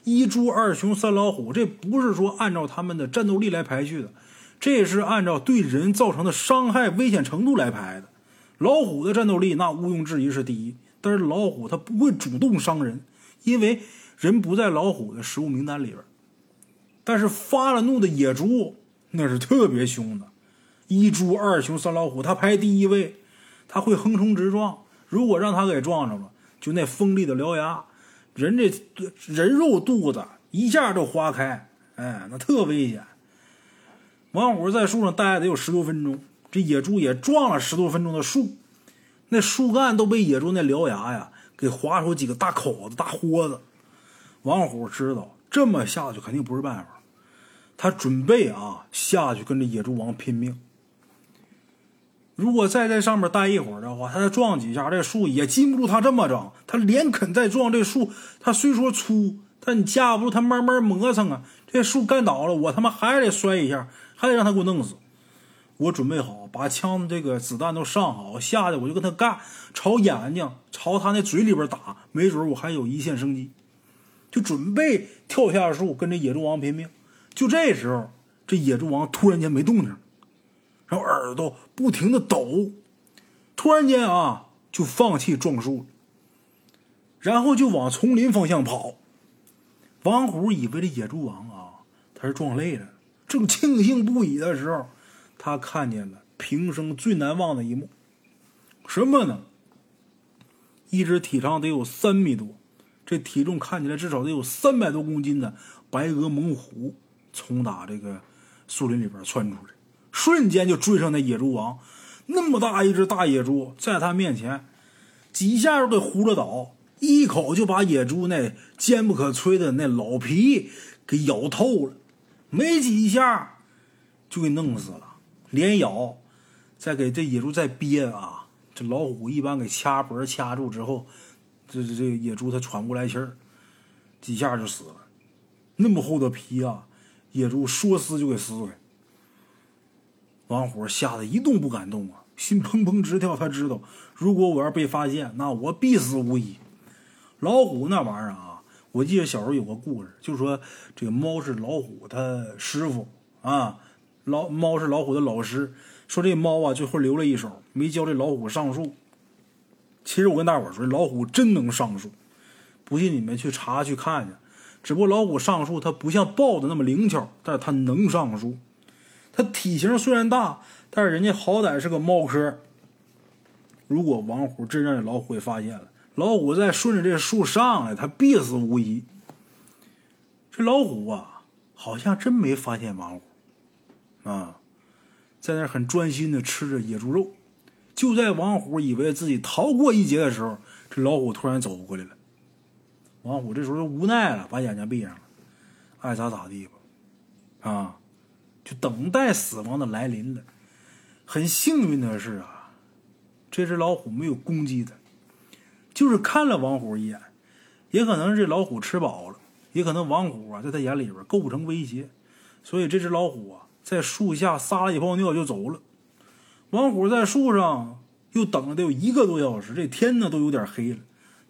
一猪二熊三老虎，这不是说按照他们的战斗力来排序的，这是按照对人造成的伤害危险程度来排的。老虎的战斗力那毋庸置疑是第一，但是老虎它不会主动伤人，因为人不在老虎的食物名单里边。但是发了怒的野猪那是特别凶的，一猪二熊三老虎，他排第一位，他会横冲直撞。如果让他给撞着了，就那锋利的獠牙，人这人肉肚子一下就划开，哎，那特危险。王虎在树上待了得有十多分钟，这野猪也撞了十多分钟的树，那树干都被野猪那獠牙呀给划出几个大口子、大豁子。王虎知道这么下去肯定不是办法，他准备啊下去跟这野猪王拼命。如果再在上面待一会儿的话，他再撞几下，这树也禁不住他这么整。他连啃再撞这树，他虽说粗，但你架不住他慢慢磨蹭啊。这树干倒了，我他妈还得摔一下，还得让他给我弄死。我准备好，把枪这个子弹都上好，下去我就跟他干，朝眼睛，朝他那嘴里边打，没准我还有一线生机。就准备跳下树跟这野猪王拼命。就这时候，这野猪王突然间没动静。然后耳朵不停的抖，突然间啊，就放弃撞树了，然后就往丛林方向跑。王虎以为这野猪王啊，他是撞累了，正庆幸不已的时候，他看见了平生最难忘的一幕，什么呢？一只体长得有三米多，这体重看起来至少得有三百多公斤的白额猛虎，从打这个树林里边窜出来。瞬间就追上那野猪王，那么大一只大野猪，在他面前几下就给呼了倒，一口就把野猪那坚不可摧的那老皮给咬透了，没几下就给弄死了，连咬，再给这野猪再憋啊，这老虎一般给掐脖掐住之后，这这这野猪它喘不过来气儿，几下就死了，那么厚的皮啊，野猪说撕就给撕开。王虎吓得一动不敢动啊，心砰砰直跳。他知道，如果我要被发现，那我必死无疑。老虎那玩意儿啊，我记得小时候有个故事，就说这个猫是老虎他师傅啊，老猫是老虎的老师。说这猫啊，最后留了一手，没教这老虎上树。其实我跟大伙说，老虎真能上树，不信你们去查去看去。只不过老虎上树，它不像豹子那么灵巧，但是它能上树。它体型虽然大，但是人家好歹是个猫科。如果王虎真让这老虎给发现了，老虎再顺着这树上来，他必死无疑。这老虎啊，好像真没发现王虎啊，在那很专心的吃着野猪肉。就在王虎以为自己逃过一劫的时候，这老虎突然走过来了。王虎这时候就无奈了，把眼睛闭上了，爱咋咋地吧，啊。就等待死亡的来临了。很幸运的是啊，这只老虎没有攻击他，就是看了王虎一眼。也可能是这老虎吃饱了，也可能王虎啊在他眼里边构不成威胁，所以这只老虎啊在树下撒了一泡尿就走了。王虎在树上又等了得有一个多小时，这天呢都有点黑了，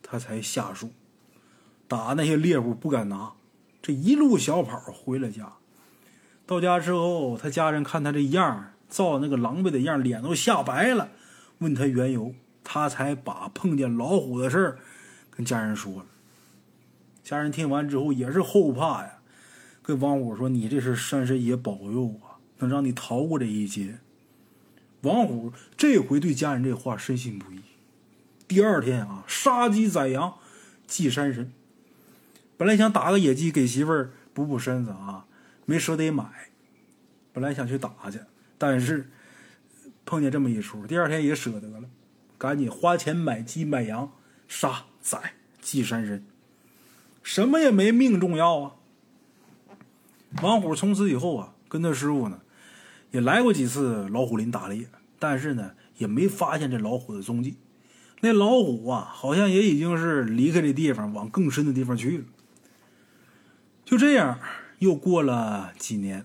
他才下树。打那些猎物不敢拿，这一路小跑回了家。到家之后，他家人看他这样，造那个狼狈的样，脸都吓白了，问他缘由，他才把碰见老虎的事儿跟家人说了。家人听完之后也是后怕呀，跟王虎说：“你这是山神爷保佑啊，能让你逃过这一劫。”王虎这回对家人这话深信不疑。第二天啊，杀鸡宰羊祭山神。本来想打个野鸡给媳妇儿补补身子啊。没舍得买，本来想去打去，但是碰见这么一出，第二天也舍得了，赶紧花钱买鸡买羊，杀宰祭山神，什么也没命重要啊。王虎从此以后啊，跟他师傅呢，也来过几次老虎林打猎，但是呢，也没发现这老虎的踪迹。那老虎啊，好像也已经是离开这地方，往更深的地方去了。就这样。又过了几年，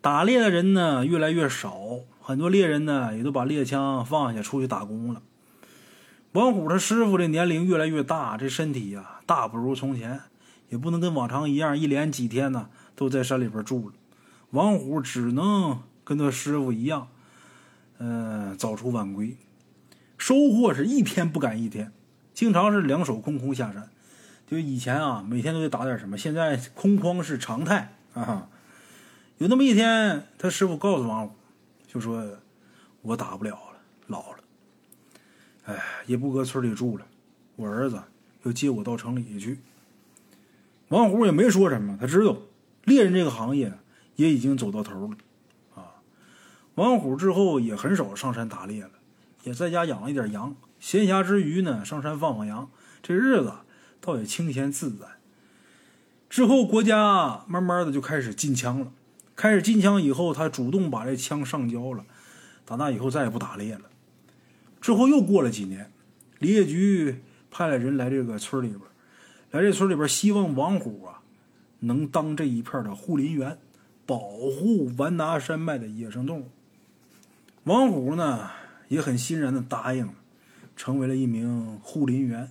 打猎的人呢越来越少，很多猎人呢也都把猎枪放下，出去打工了。王虎他师傅这年龄越来越大，这身体呀大不如从前，也不能跟往常一样一连几天呢都在山里边住了。王虎只能跟他师傅一样，嗯，早出晚归，收获是一天不赶一天，经常是两手空空下山。就以前啊，每天都得打点什么，现在空筐是常态啊。有那么一天，他师傅告诉王虎，就说我打不了了，老了，哎，也不搁村里住了，我儿子要接我到城里去。王虎也没说什么，他知道猎人这个行业也已经走到头了啊。王虎之后也很少上山打猎了，也在家养了一点羊，闲暇之余呢，上山放放羊，这日子倒也清闲自在。之后国家慢慢的就开始禁枪了，开始禁枪以后，他主动把这枪上交了，打那以后再也不打猎了。之后又过了几年，林业局派了人来这个村里边。来这村里边，希望王虎啊能当这一片的护林员，保护完达山脉的野生动物。王虎呢也很欣然的答应了，成为了一名护林员。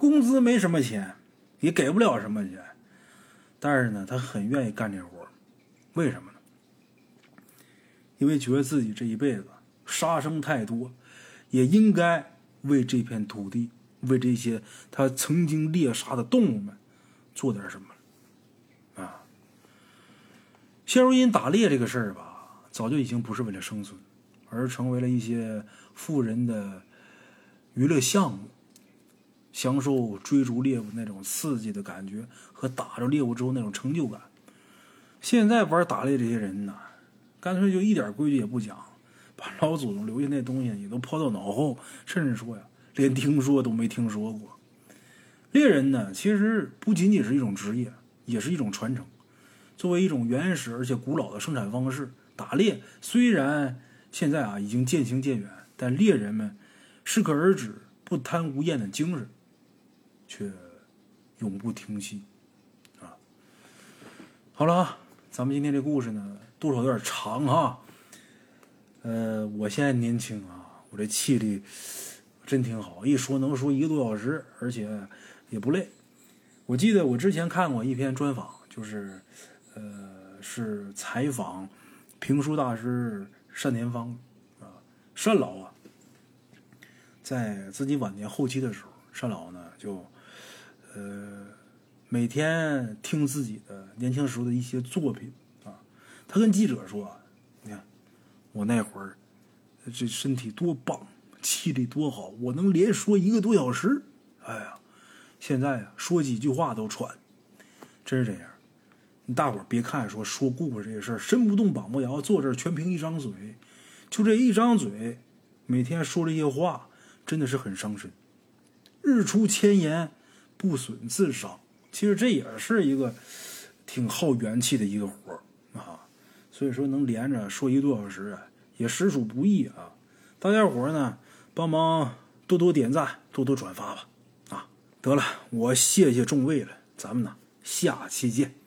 工资没什么钱，也给不了什么钱，但是呢，他很愿意干这活为什么呢？因为觉得自己这一辈子杀生太多，也应该为这片土地。为这些他曾经猎杀的动物们做点什么啊！现如今打猎这个事儿吧，早就已经不是为了生存，而成为了一些富人的娱乐项目，享受追逐猎物那种刺激的感觉和打着猎物之后那种成就感。现在玩打猎这些人呢，干脆就一点规矩也不讲，把老祖宗留下那东西也都抛到脑后，甚至说呀。连听说都没听说过，猎人呢，其实不仅仅是一种职业，也是一种传承。作为一种原始而且古老的生产方式，打猎虽然现在啊已经渐行渐远，但猎人们适可而止、不贪无厌的精神，却永不停息。啊，好了啊，咱们今天这故事呢，多少有点长哈。呃，我现在年轻啊，我这气力。真挺好，一说能说一个多小时，而且也不累。我记得我之前看过一篇专访，就是，呃，是采访评书大师单田芳啊，单老啊，在自己晚年后期的时候，单老呢就，呃，每天听自己的年轻时候的一些作品啊，他跟记者说：“你看我那会儿这身体多棒。”气力多好，我能连说一个多小时。哎呀，现在啊，说几句话都喘，真是这样。大伙儿别看说说故事这些事儿，身不动膀不摇，坐这儿全凭一张嘴，就这一张嘴，每天说这些话，真的是很伤身。日出千言，不损自伤。其实这也是一个挺耗元气的一个活儿啊。所以说，能连着说一个多小时，也实属不易啊。大家伙儿呢？帮忙多多点赞，多多转发吧！啊，得了，我谢谢众位了，咱们呢下期见。